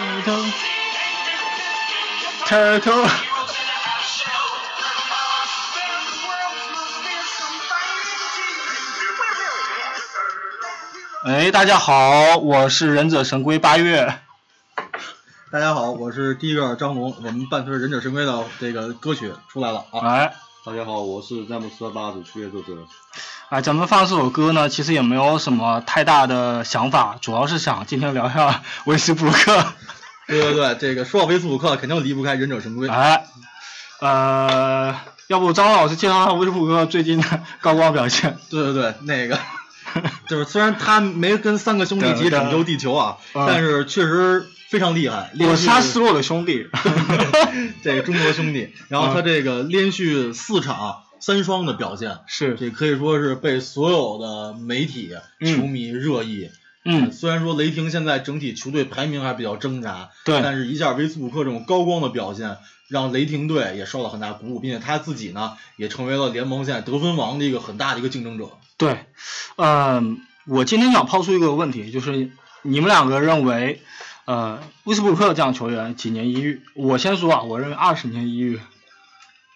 turtle turtle。哎，大家好，我是忍者神龟八月。大家好，我是第一个张龙。我们伴随着忍者神龟的这个歌曲出来了啊！哎，大家好，我是詹姆斯的八子初夜作者。哎，咱们放这首歌呢，其实也没有什么太大的想法，主要是想今天聊一下维斯布鲁克。对对对，这个说到威斯布鲁克，肯定离不开忍者神龟。哎，呃，要不张老师介绍下威斯布鲁克最近的高光表现？对对对，那个 就是虽然他没跟三个兄弟一起拯救地球啊，但是确实非常厉害。我杀失落的兄弟，这个中国兄弟。然后他这个连续四场三双的表现，是这可以说是被所有的媒体、球迷热议。嗯，虽然说雷霆现在整体球队排名还比较挣扎，对，但是一下威斯布鲁克这种高光的表现，让雷霆队也受到很大鼓舞，并且他自己呢，也成为了联盟现在得分王的一个很大的一个竞争者。对，嗯，我今天想抛出一个问题，就是你们两个认为，呃，威斯布鲁克这样球员几年一遇？我先说啊，我认为二十年一遇。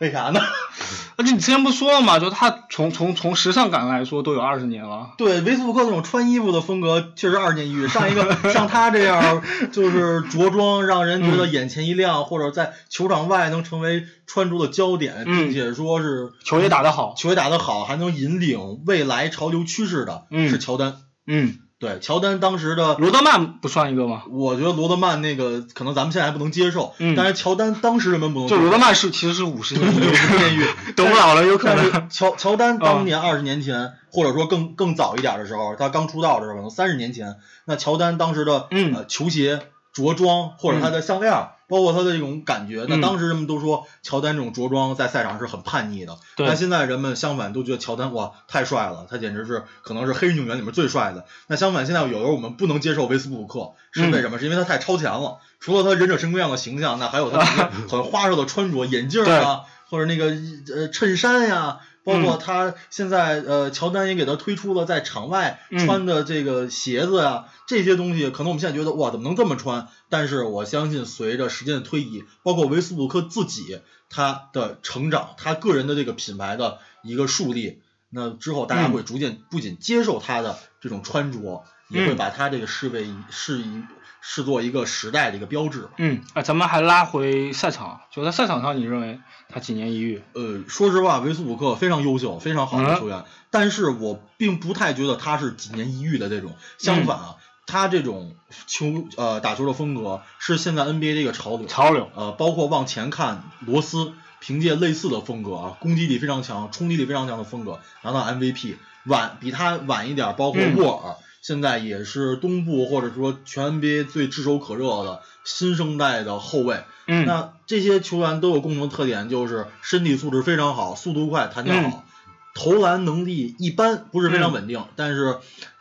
为啥呢？而且你之前不说了嘛，就他从从从时尚感来说都有二十年了。对，维斯布鲁克那种穿衣服的风格确实二十年一遇。上一个 像他这样，就是着装让人觉得眼前一亮，或者在球场外能成为穿着的焦点，并且说是球也打得好，球也打得好，还能引领未来潮流趋势的，是乔丹。嗯。对，乔丹当时的罗德曼不算一个吗？我觉得罗德曼那个可能咱们现在还不能接受，但是乔丹当时人们不能。就罗德曼是其实是五十年六十年狱，等不了了有可能。乔乔丹当年二十年前，或者说更更早一点的时候，他刚出道的时候，可能三十年前，那乔丹当时的呃球鞋着装或者他的项链。包括他的这种感觉，那当时人们都说乔丹这种着装在赛场是很叛逆的，但现在人们相反都觉得乔丹哇太帅了，他简直是可能是黑运动员里面最帅的。那相反，现在有时候我们不能接受维斯布鲁克，是为什么？是因为他太超前了。除了他忍者神龟样的形象，那还有他 很花哨的穿着，眼镜啊，或者那个呃衬衫呀。包括他现在，呃，乔丹也给他推出了在场外穿的这个鞋子呀，这些东西可能我们现在觉得哇，怎么能这么穿？但是我相信，随着时间的推移，包括维斯布鲁克自己他的成长，他个人的这个品牌的一个树立，那之后大家会逐渐不仅接受他的这种穿着，也会把他这个视为是一。视作一个时代的一个标志。嗯，啊，咱们还拉回赛场，就在赛场上，你认为他几年一遇？呃，说实话，维斯布鲁克非常优秀，非常好的球员，但是我并不太觉得他是几年一遇的这种。相反啊，他这种球呃打球的风格是现在 NBA 的一个潮流。潮流。呃，包括往前看，罗斯凭借类似的风格啊，攻击力非常强，冲击力非常强的风格拿到 MVP。晚比他晚一点，包括沃尔。现在也是东部或者说全 NBA 最炙手可热的新生代的后卫。嗯，那这些球员都有共同特点，就是身体素质非常好，速度快，弹跳好，投篮能力一般，不是非常稳定，但是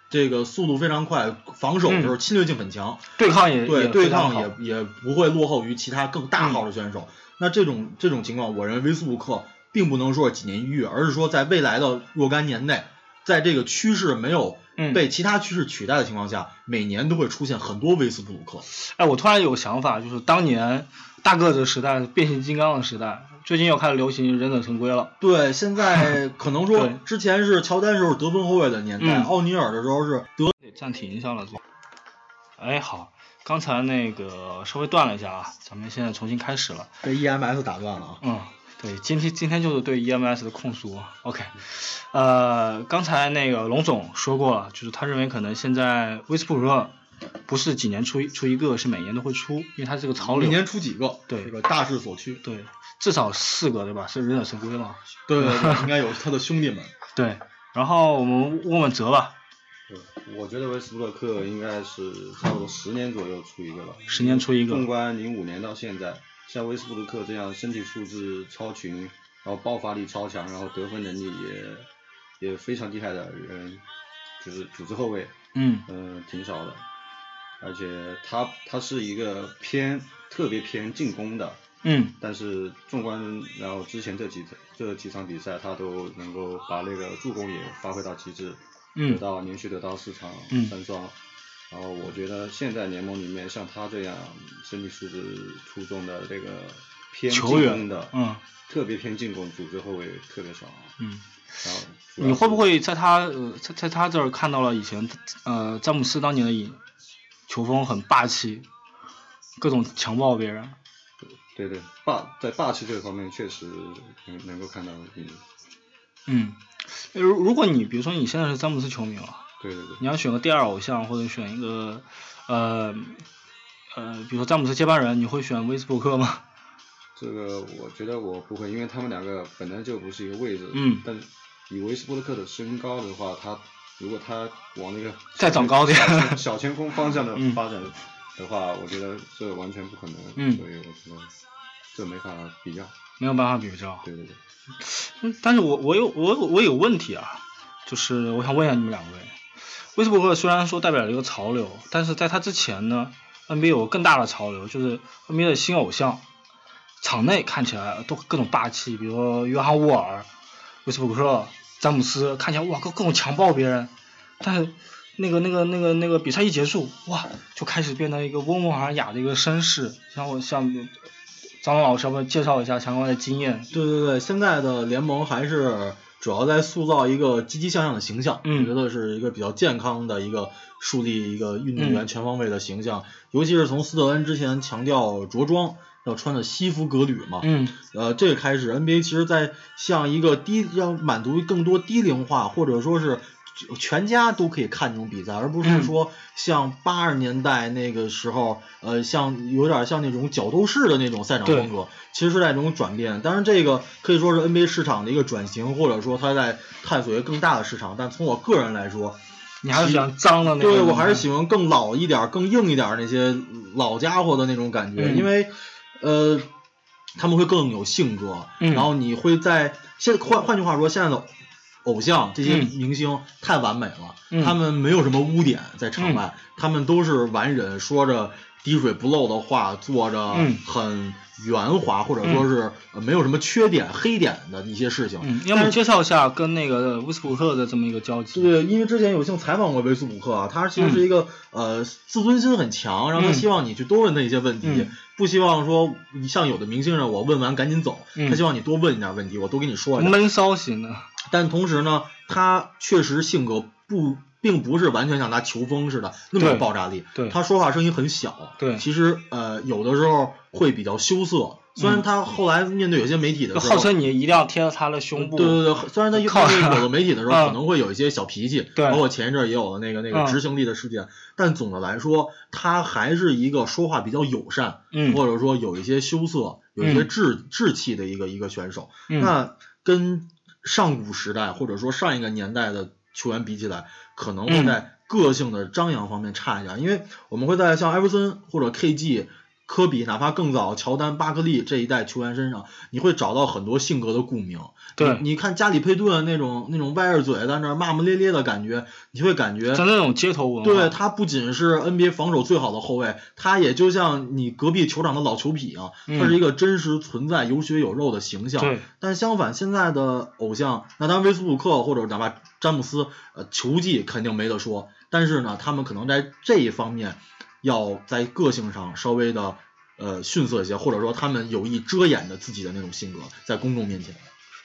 这个速度非常快，防守的时候侵略性很强，对抗也对对抗也也不会落后于其他更大号的选手。那这种这种情况，我认为威斯布鲁克并不能说是几年一遇，而是说在未来的若干年内，在这个趋势没有。被其他趋势取代的情况下，每年都会出现很多威斯布鲁克。哎，我突然有个想法，就是当年大个子时代、变形金刚的时代，最近又开始流行忍者神龟了。对，现在 可能说之前是乔丹时候得分后卫的年代，奥尼尔的时候是得。暂停一下了，哎，好，刚才那个稍微断了一下啊，咱们现在重新开始了。被 EMS 打断了啊。嗯。对，今天今天就是对 EMS 的控诉。OK，呃，刚才那个龙总说过了，就是他认为可能现在威斯布鲁克不是几年出一出一个，是每年都会出，因为它是个潮流。一年出几个？对，这个大势所趋。对，至少四个，对吧？是忍者神龟嘛？对对对，应该有他的兄弟们。对，然后我们问问哲吧。我觉得威斯布鲁克应该是差不多十年左右出一个了。十年出一个。纵观零五年到现在。像威斯布鲁克这样身体素质超群，然后爆发力超强，然后得分能力也也非常厉害的人，就是组织后卫，嗯，嗯，挺少的。而且他他是一个偏特别偏进攻的，嗯，但是纵观然后之前这几这几场比赛，他都能够把那个助攻也发挥到极致，嗯，得到连续得到四场三双。然后我觉得现在联盟里面像他这样身体素质出众的这个偏进攻的，嗯，特别偏进攻组织后卫特别少。嗯。然后你会不会在他呃在在他这儿看到了以前呃詹姆斯当年的影，球风很霸气，各种强暴别人。对对，霸在霸气这个方面确实能能够看到影。嗯，如如果你比如说你现在是詹姆斯球迷了，对对对，你要选个第二偶像或者选一个呃呃，比如说詹姆斯接班人，你会选威斯布鲁克吗？这个我觉得我不会，因为他们两个本来就不是一个位置。嗯。但以威斯布鲁克的身高的话，他如果他往那个再长高点，小前锋方向的 发展的话，我觉得这完全不可能。嗯。所以我觉得这没法比较。没有办法比较。对对对。嗯，但是我我有我我有问题啊，就是我想问一下你们两位，威斯布鲁克虽然说代表了一个潮流，但是在他之前呢，NBA 有更大的潮流，就是 NBA 的新偶像，场内看起来都各种霸气，比如说约翰沃尔、威斯布鲁克、詹姆斯，看起来哇各各种强暴别人，但是那个那个那个那个比赛一结束，哇就开始变成一个温文尔雅的一个绅士，像我像。张老师，要不要介绍一下相关的经验？对对对，现在的联盟还是主要在塑造一个积极向上的形象，我觉得是一个比较健康的一个树立一个运动员全方位的形象。尤其是从斯特恩之前强调着装要穿的西服革履嘛，嗯，呃，这个开始 NBA 其实在向一个低要满足更多低龄化或者说是。全家都可以看这种比赛，而不是说像八十年代那个时候，呃，像有点像那种角斗士的那种赛场风格，其实是在这种转变。当然，这个可以说是 NBA 市场的一个转型，或者说他在探索一个更大的市场。但从我个人来说，你还是喜欢脏的那种？对我还是喜欢更老一点、更硬一点那些老家伙的那种感觉，因为呃，他们会更有性格。然后你会在现换换句话说，现在的。偶像这些明星太完美了，他们没有什么污点在场外，他们都是完人，说着滴水不漏的话，做着很圆滑或者说是没有什么缺点黑点的一些事情。要么介绍一下跟那个威斯布鲁克的这么一个交集。对，因为之前有幸采访过威斯布鲁克，他其实是一个呃自尊心很强，然后他希望你去多问他一些问题，不希望说像有的明星人我问完赶紧走，他希望你多问一点问题，我多跟你说。闷骚型的。但同时呢，他确实性格不，并不是完全像他球风似的那么有爆炸力。对，他说话声音很小。对，其实呃，有的时候会比较羞涩。虽然他后来面对有些媒体的时候，号称你一定要贴到他的胸部。对对对，虽然他面对有的媒体的时候可能会有一些小脾气，包括前一阵也有了那个那个执行力的事件，但总的来说，他还是一个说话比较友善，或者说有一些羞涩、有一些稚稚气的一个一个选手。那跟上古时代或者说上一个年代的球员比起来，可能会在个性的张扬方面差一点，因为我们会在像艾弗森或者 KG。科比，哪怕更早，乔丹、巴克利这一代球员身上，你会找到很多性格的共鸣。对，你看加里佩顿那种那种歪着嘴在那骂骂咧咧的感觉，你会感觉像那种街头文化。对他不仅是 NBA 防守最好的后卫，他也就像你隔壁球场的老球痞啊，他是一个真实存在、有血有肉的形象。对。但相反，现在的偶像，那当然威斯布鲁克或者哪怕詹姆斯，呃，球技肯定没得说，但是呢，他们可能在这一方面。要在个性上稍微的呃逊色一些，或者说他们有意遮掩的自己的那种性格，在公众面前，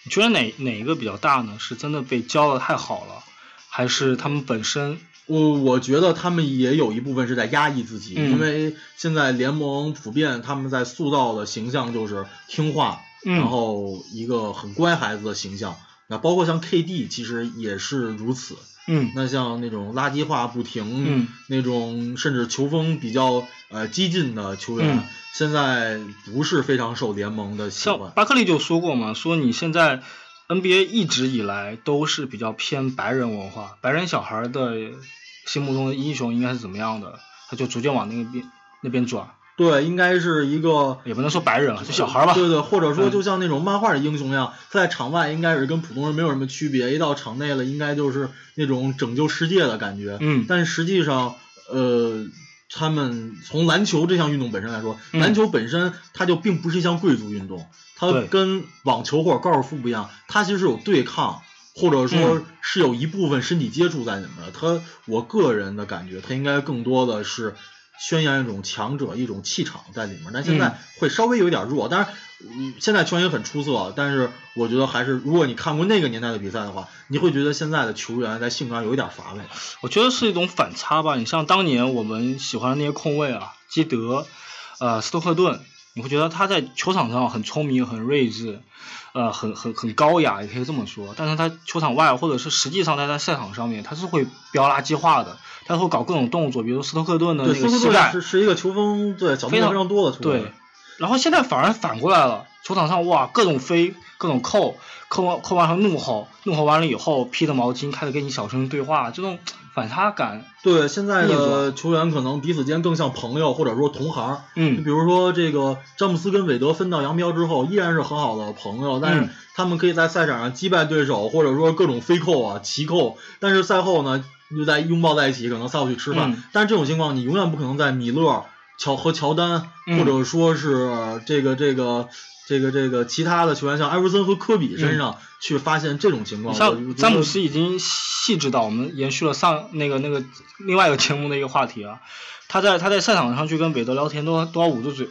你觉得哪哪一个比较大呢？是真的被教的太好了，还是他们本身？我我觉得他们也有一部分是在压抑自己，因为现在联盟普遍他们在塑造的形象就是听话，然后一个很乖孩子的形象。那包括像 KD 其实也是如此。嗯，那像那种垃圾话不停，嗯，那种甚至球风比较呃激进的球员，现在不是非常受联盟的喜欢。像巴克利就说过嘛，说你现在 NBA 一直以来都是比较偏白人文化，白人小孩的心目中的英雄应该是怎么样的，他就逐渐往那个边那边转。对，应该是一个，也不能说白人了，就小孩吧。对对，或者说就像那种漫画的英雄一样，在场外应该是跟普通人没有什么区别，一到场内了，应该就是那种拯救世界的感觉。嗯。但实际上，呃，他们从篮球这项运动本身来说，篮球本身它就并不是一项贵族运动，它跟网球或者高尔夫不一样，它其实是有对抗。或者说是有一部分身体接触在里面的。他，我个人的感觉，他应该更多的是宣扬一种强者、一种气场在里面。但现在会稍微有点弱，当然，现在球员也很出色。但是我觉得还是，如果你看过那个年代的比赛的话，你会觉得现在的球员在性格上有一点乏味。我觉得是一种反差吧。你像当年我们喜欢的那些控卫啊，基德，呃，斯托克顿。你会觉得他在球场上很聪明、很睿智，呃，很很很高雅，也可以这么说。但是他球场外，或者是实际上他在他赛场上面，他是会飙垃圾话的，他会搞各种动作，比如斯托克顿的那个膝盖，是是一个球风，对，非常非常多的球风。对，然后现在反而反过来了。球场上哇，各种飞，各种扣，扣完扣完后怒吼，怒吼完了以后披着毛巾开始跟你小声对话，这种 反差感。对，现在的球员可能彼此间更像朋友或者说同行。嗯。比如说这个詹姆斯跟韦德分道扬镳之后，依然是很好的朋友，但是他们可以在赛场上击败对手，或者说各种飞扣啊、齐扣，但是赛后呢又在拥抱在一起，可能赛后去吃饭。但是这种情况你永远不可能在米勒、乔和乔丹，或者说是这个这个。这个这个其他的球员像艾弗森和科比身上去发现这种情况，像詹姆斯已经细致到我们延续了上那个那个另外一个节目的一个话题啊，他在他在赛场上去跟韦德聊天都都要捂住嘴，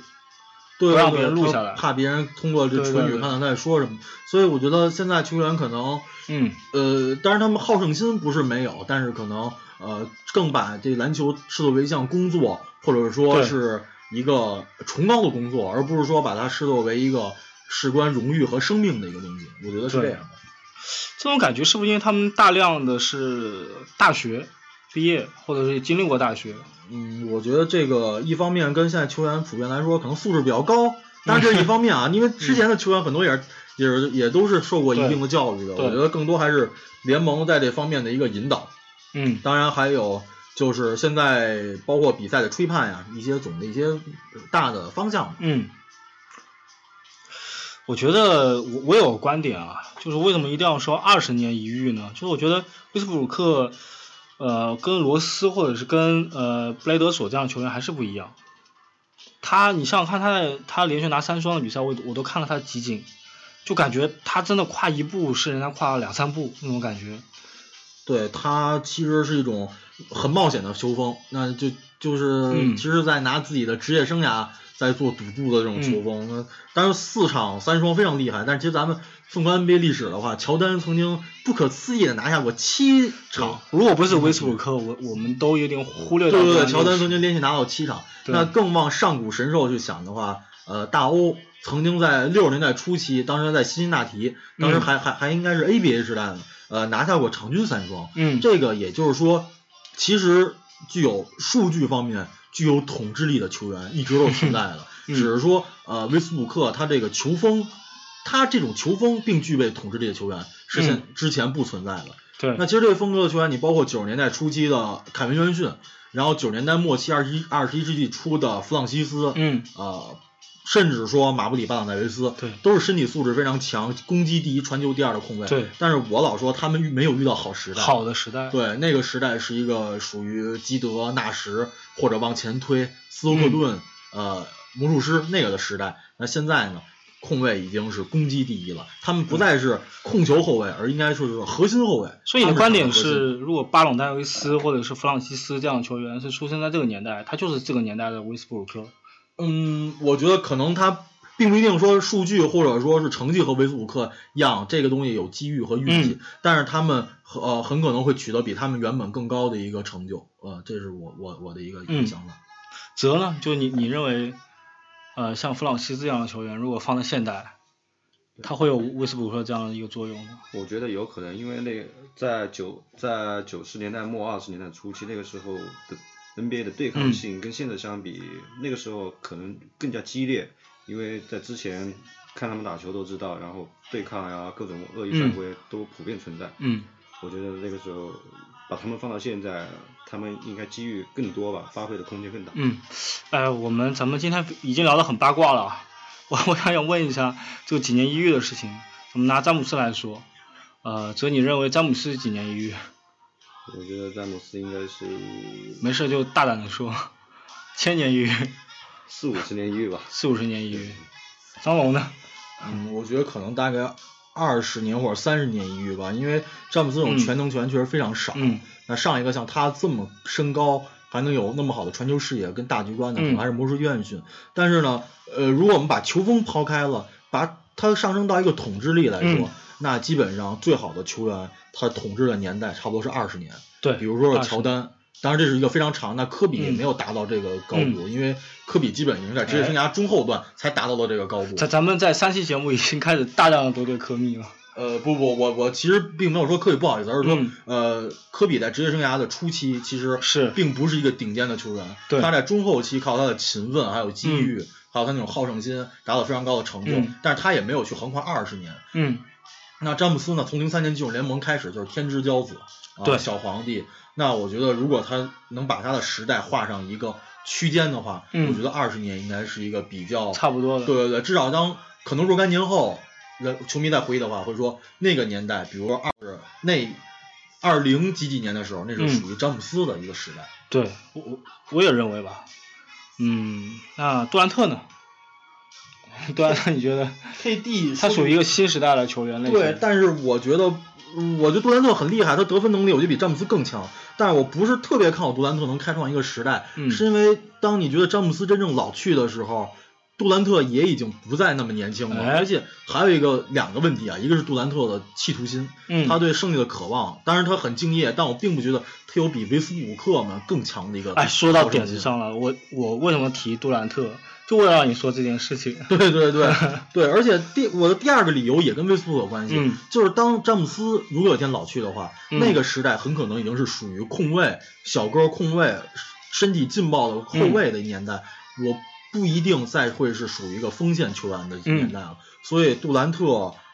不让别人录下来，怕别人通过这唇语看到他在说什么。所以我觉得现在球员可能，嗯呃，当然他们好胜心不是没有，但是可能呃更把这篮球视作为一项工作，或者说是。一个崇高的工作，而不是说把它视作为一个事关荣誉和生命的一个东西。我觉得是这样的。这种感觉是不是因为他们大量的是大学毕业，或者是经历过大学？嗯，我觉得这个一方面跟现在球员普遍来说，可能素质比较高，但是这一方面啊，因为之前的球员很多也是也是也都是受过一定的教育的。我觉得更多还是联盟在这方面的一个引导。嗯，当然还有。就是现在，包括比赛的吹判呀，一些总的一些大的方向。嗯，我觉得我我有个观点啊，就是为什么一定要说二十年一遇呢？就是我觉得威斯布鲁克，呃，跟罗斯或者是跟呃布雷德索这样的球员还是不一样。他，你想想看，他在他连续拿三双的比赛，我我都看了他的集锦，就感觉他真的跨一步是人家跨了两三步那种感觉。对他其实是一种。很冒险的球风，那就就是其实，在拿自己的职业生涯在做赌注的这种球风。那当然四场三双非常厉害，但是其实咱们纵观 NBA 历史的话，乔丹曾经不可思议的拿下过七场。如果不是威斯布鲁克，我我们都有点忽略掉。对对对，乔丹曾经连续拿到七场。那更往上古神兽去想的话，呃，大欧曾经在六十年代初期，当时在辛辛那提，当时还还还应该是 ABA 时代呢，呃，拿下过场均三双。嗯，这个也就是说。其实具有数据方面具有统治力的球员一直都存在的，只是说呃威斯布鲁克他这个球风，他这种球风并具备统治力的球员是现之前不存在的。对，那其实这个风格的球员，你包括九十年代初期的凯文约翰逊，然后九十年代末期二十一二十一世纪初的弗朗西斯，嗯，呃。甚至说马布里、巴朗戴维斯，对，都是身体素质非常强，攻击第一、传球第二的控卫。对，但是我老说他们遇没有遇到好时代。好的时代。对，那个时代是一个属于基德、纳什或者往前推斯托克顿、呃魔术师那个的时代。那现在呢，控卫已经是攻击第一了，他们不再是控球后卫，而应该说是核心后卫。所以你的观点是，如果巴朗戴维斯或者是弗朗西斯这样的球员是出生在这个年代，他就是这个年代的威斯布鲁克。嗯，我觉得可能他并不一定说数据或者说是成绩和维斯布鲁克一样，这个东西有机遇和运气，但是他们呃很可能会取得比他们原本更高的一个成就，呃，这是我我我的一个一个想法。泽呢？就你你认为，呃，像弗朗西斯这样的球员，如果放在现代，他会有威斯布鲁克这样的一个作用吗？我觉得有可能，因为那在九在九十年代末二十年代初期那个时候的。NBA 的对抗性跟现在相比，那个时候可能更加激烈，因为在之前看他们打球都知道，然后对抗呀各种恶意犯规都普遍存在。嗯，我觉得那个时候把他们放到现在，他们应该机遇更多吧，发挥的空间更大。嗯，呃，我们咱们今天已经聊得很八卦了，我我想想问一下这个几年一遇的事情，我们拿詹姆斯来说，呃，泽你认为詹姆斯几年一遇？我觉得詹姆斯应该是没事就大胆的说，千年一遇，四五十年一遇吧，四五十年一遇。张龙呢？嗯，我觉得可能大概二十年或者三十年一遇吧，因为詹姆斯这种全能球员确实非常少。嗯。那上一个像他这么身高，还能有那么好的传球视野跟大局观的，可能还是魔术约翰逊。但是呢，呃，如果我们把球风抛开了，把他上升到一个统治力来说，那基本上最好的球员他统治的年代差不多是二十年。对。比如说乔丹。当然这是一个非常长，那科比也没有达到这个高度，因为科比基本已经在职业生涯中后段才达到了这个高度。咱咱们在三期节目已经开始大量的得罪科密了。呃，不不，我我其实并没有说科比不好意思，而是说，呃，科比在职业生涯的初期其实是并不是一个顶尖的球员，他在中后期靠他的勤奋、还有机遇，还有他那种好胜心，达到非常高的成就，但是他也没有去横跨二十年。嗯。那詹姆斯呢？从零三年进入联盟开始就是天之骄子，对，小皇帝。那我觉得，如果他能把他的时代画上一个区间的话，我觉得二十年应该是一个比较差不多的。对对对，至少当可能若干年后，人球迷在回忆的话，会说那个年代，比如说二那二零几几年的时候，那是属于詹姆斯的一个时代。对，我我我也认为吧。嗯，那杜兰特呢？杜兰特，你觉得？KD 他属于一个新时代的球员类型。对，但是我觉得。我觉得杜兰特很厉害，他得分能力我觉得比詹姆斯更强，但是我不是特别看好杜兰特能开创一个时代，是因为当你觉得詹姆斯真正老去的时候，杜兰特也已经不再那么年轻了，而且还有一个两个问题啊，一个是杜兰特的企图心，他对胜利的渴望，当然他很敬业，但我并不觉得他有比维斯布鲁克们更强的一个。哎，说到点子上了，我我为什么提杜兰特？就为了让你说这件事情，对 对对。对，而且第我的第二个理由也跟威斯布鲁克有关系，就是当詹姆斯如果有一天老去的话，那个时代很可能已经是属于控卫小个控卫身体劲爆的后卫的年代，我不一定再会是属于一个锋线球员的年代了。所以杜兰特，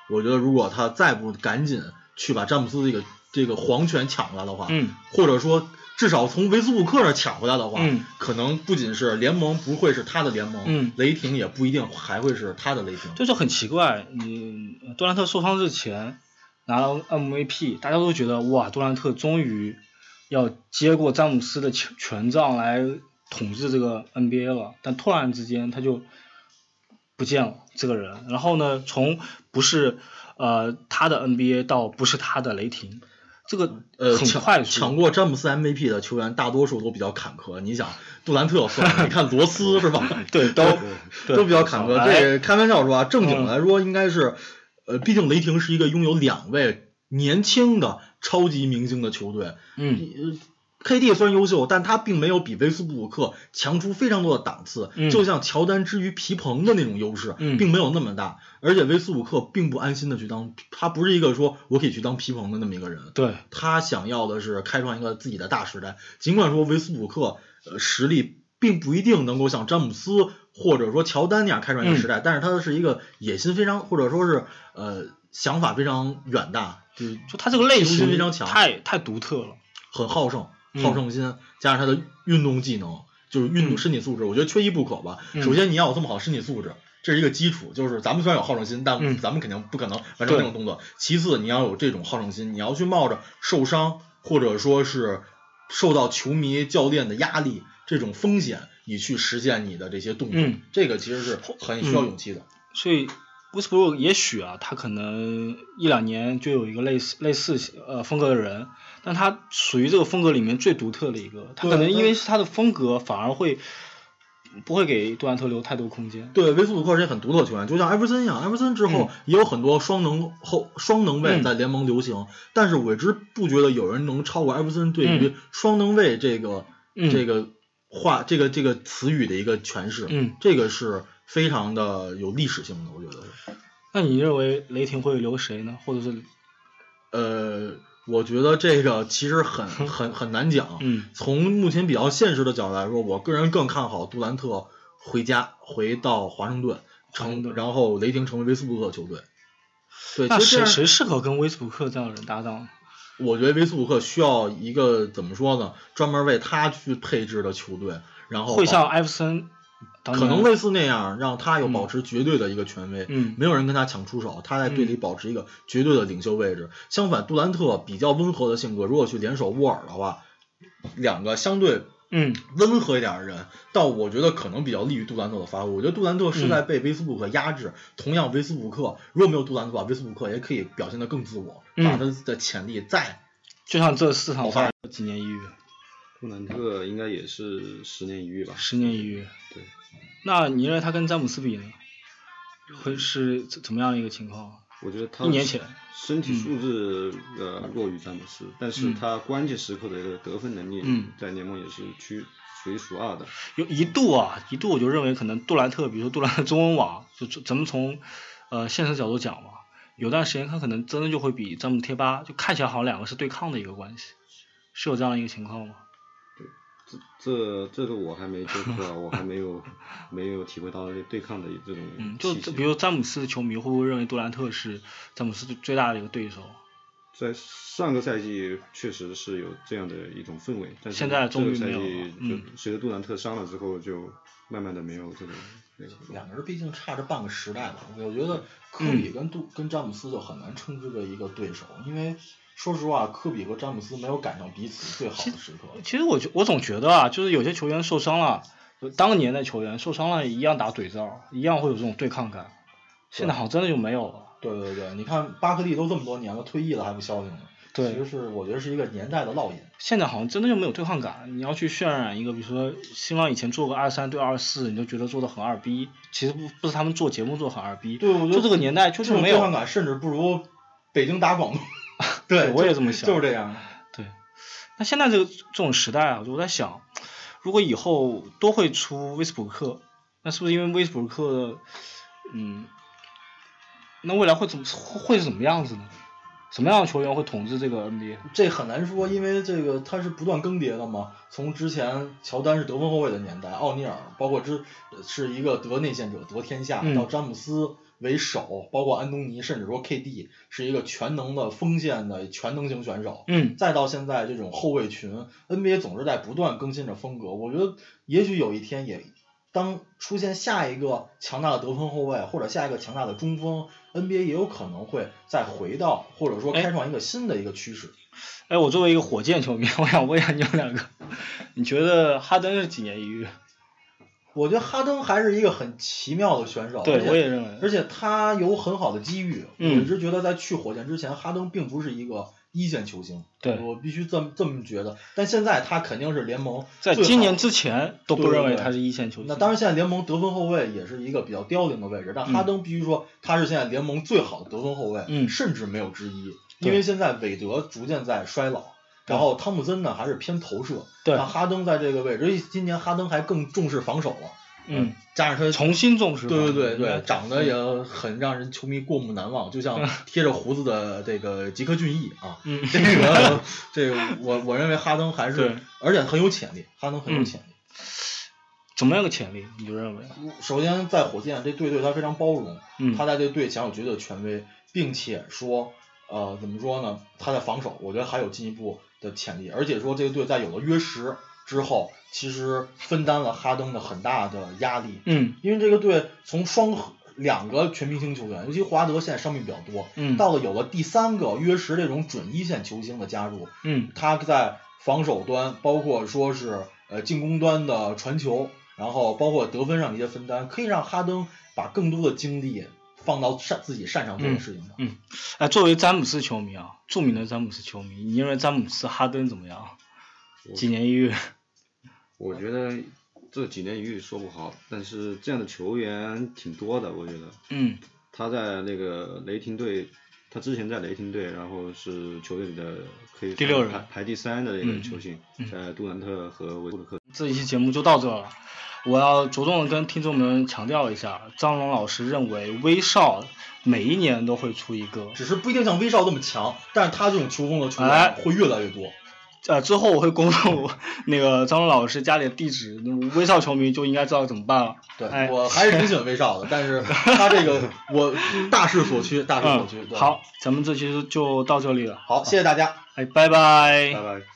我觉得如果他再不赶紧去把詹姆斯这个这个皇权抢过来的话，或者说。至少从维斯布鲁克那抢回来的话，可能不仅是联盟不会是他的联盟，雷霆也不一定还会是他的雷霆。这就很奇怪，你杜兰特受伤之前拿了 MVP，大家都觉得哇，杜兰特终于要接过詹姆斯的权权杖来统治这个 NBA 了，但突然之间他就不见了这个人，然后呢，从不是呃他的 NBA 到不是他的雷霆。这个呃，很快抢过詹姆斯 MVP 的球员，大多数都比较坎坷。你想，杜兰特算了，你看罗斯是吧？对，都都比较坎坷。这开玩笑说啊，正经来说应该是，呃，毕竟雷霆是一个拥有两位年轻的超级明星的球队。嗯。KD 虽然优秀，但他并没有比维斯布鲁克强出非常多的档次。就像乔丹之于皮蓬的那种优势，并没有那么大。而且维斯布鲁克并不安心的去当，他不是一个说我可以去当皮蓬的那么一个人。对，他想要的是开创一个自己的大时代。尽管说维斯布鲁克呃实力并不一定能够像詹姆斯或者说乔丹那样开创一个时代，但是他是一个野心非常或者说是呃想法非常远大，就就他这个类型非常强，太太独特了，很好胜。好胜心加上他的运动技能，就是运动身体素质，我觉得缺一不可吧。首先你要有这么好身体素质，这是一个基础。就是咱们虽然有好胜心，但咱们肯定不可能完成这种动作。其次你要有这种好胜心，你要去冒着受伤或者说是受到球迷教练的压力这种风险，你去实现你的这些动作，这个其实是很需要勇气的。所以。威斯布鲁也许啊，他可能一两年就有一个类似类似呃风格的人，但他属于这个风格里面最独特的一个。他可能因为是他的风格，反而会不会给杜兰特留太多空间。对，威斯布鲁克是很独特的球员，就像艾弗森一样。艾弗森之后也有很多双能后双能卫在联盟流行，但是我一直不觉得有人能超过艾弗森对于双能卫这个这个话这个这个词语的一个诠释。嗯，这个是。非常的有历史性的，我觉得是。那你认为雷霆会留谁呢？或者是，呃，我觉得这个其实很 很很难讲。嗯。从目前比较现实的角度来说，我个人更看好杜兰特回家，回到华盛顿，成，然后雷霆成为威斯布鲁克球队。对，那谁谁适合跟威斯布鲁克这样的人搭档？我觉得威斯布鲁克需要一个怎么说呢？专门为他去配置的球队，然后会像艾弗森。可能类似那样，让他有保持绝对的一个权威，嗯，没有人跟他抢出手，他在队里保持一个绝对的领袖位置。相反，杜兰特比较温和的性格，如果去联手沃尔的话，两个相对嗯，温和一点的人，倒我觉得可能比较利于杜兰特的发挥。我觉得杜兰特是在被威斯布鲁克压制，同样威斯布鲁克如果没有杜兰特，威斯布鲁克也可以表现得更自我，把他的潜力再就像这四场赛几年一遇。杜兰特应该也是十年一遇吧？十年一遇。对。那你认为他跟詹姆斯比呢？会是怎么样的一个情况？我觉得他一年前身体素质呃弱于詹姆斯，但是他关键时刻的一个得分能力在联盟也是区数一数二的。有一度啊，一度我就认为可能杜兰特，比如说杜兰特中文网，就咱们从呃现实角度讲嘛，有段时间他可能真的就会比詹姆斯贴吧，就看起来好像两个是对抗的一个关系，是有这样一个情况吗？这这个我还没接触到，我还没有没有体会到对抗的这种。嗯，就比如詹姆斯的球迷会不会认为杜兰特是詹姆斯最最大的一个对手？在上个赛季确实是有这样的一种氛围，但是现在终于没有。就随着杜兰特伤了之后，就慢慢的没有这种。两个人毕竟差着半个时代嘛，我觉得科比跟杜跟詹姆斯就很难称之为一个对手，因为。说实话，科比和詹姆斯没有赶上彼此最好的时刻。其实我觉我总觉得啊，就是有些球员受伤了，当年的球员受伤了，一样打对仗，一样会有这种对抗感。现在好像真的就没有了。对对对，你看巴克利都这么多年了，退役了还不消停呢。对，其实是我觉得是一个年代的烙印。现在好像真的就没有对抗感。你要去渲染一个，比如说新浪以前做个二三对二四，你就觉得做的很二逼。其实不不是他们做节目做很二逼。对，我觉得这个年代就是没有对抗感，甚至不如北京打广东。对，我也这么想，就是这样。对，那现在这个这种时代啊，我在想，如果以后都会出威斯布鲁克，那是不是因为威斯布鲁克，嗯，那未来会怎么会是怎么样子呢？什么样的球员会统治这个 NBA？这很难说，因为这个它是不断更迭的嘛。从之前乔丹是得分后卫的年代，奥尼尔包括之是一个得内线者得天下，到詹姆斯。为首，包括安东尼，甚至说 KD 是一个全能的锋线的全能型选手。嗯，再到现在这种后卫群，NBA 总是在不断更新着风格。我觉得也许有一天也当出现下一个强大的得分后卫，或者下一个强大的中锋，NBA 也有可能会再回到或者说开创一个新的一个趋势。哎，我作为一个火箭球迷，我想问一下你们两个，你觉得哈登是几年一遇？我觉得哈登还是一个很奇妙的选手，对，我也认为，而且他有很好的机遇。我一直觉得在去火箭之前，哈登并不是一个一线球星，对我必须这么这么觉得。但现在他肯定是联盟在今年之前都不认为他是一线球星。那当然，现在联盟得分后卫也是一个比较凋零的位置，但哈登必须说他是现在联盟最好的得分后卫，甚至没有之一。因为现在韦德逐渐在衰老，然后汤普森呢还是偏投射。对，那哈登在这个位置，今年哈登还更重视防守了。嗯，加上他重新重视，对对对对，长得也很让人球迷过目难忘，就像贴着胡子的这个吉克隽逸啊。嗯，这个这个我我认为哈登还是，而且很有潜力，哈登很有潜力。怎么样个潜力？你就认为？首先在火箭这队对他非常包容，他在这队享有绝对的权威，并且说呃怎么说呢？他在防守，我觉得还有进一步的潜力，而且说这个队在有了约什。之后，其实分担了哈登的很大的压力。嗯，因为这个队从双两个全明星球员，尤其华德现在伤病比较多。嗯，到了有了第三个约什这种准一线球星的加入。嗯，他在防守端，包括说是呃进攻端的传球，然后包括得分上的一些分担，可以让哈登把更多的精力放到擅自己擅长做的事情上。嗯，哎，作为詹姆斯球迷啊，著名的詹姆斯球迷，你认为詹姆斯哈登怎么样？几年一遇，我觉得这几年一遇说不好，但是这样的球员挺多的，我觉得。嗯。他在那个雷霆队，他之前在雷霆队，然后是球队里的可以第六人排排第三的一个球星，在杜兰特和维布克。这一期节目就到这了，我要着重的跟听众们强调一下，张龙老师认为威少每一年都会出一个，只是不一定像威少那么强，但是他这种球风的球员会越来越多。呃，之后我会公布那个张龙老师家里的地址，威少球迷就应该知道怎么办了。对，我还是挺喜欢威少的，但是 他这个我大势所趋，大势所趋。好，咱们这期就到这里了。好，谢谢大家。哎，拜拜。拜拜。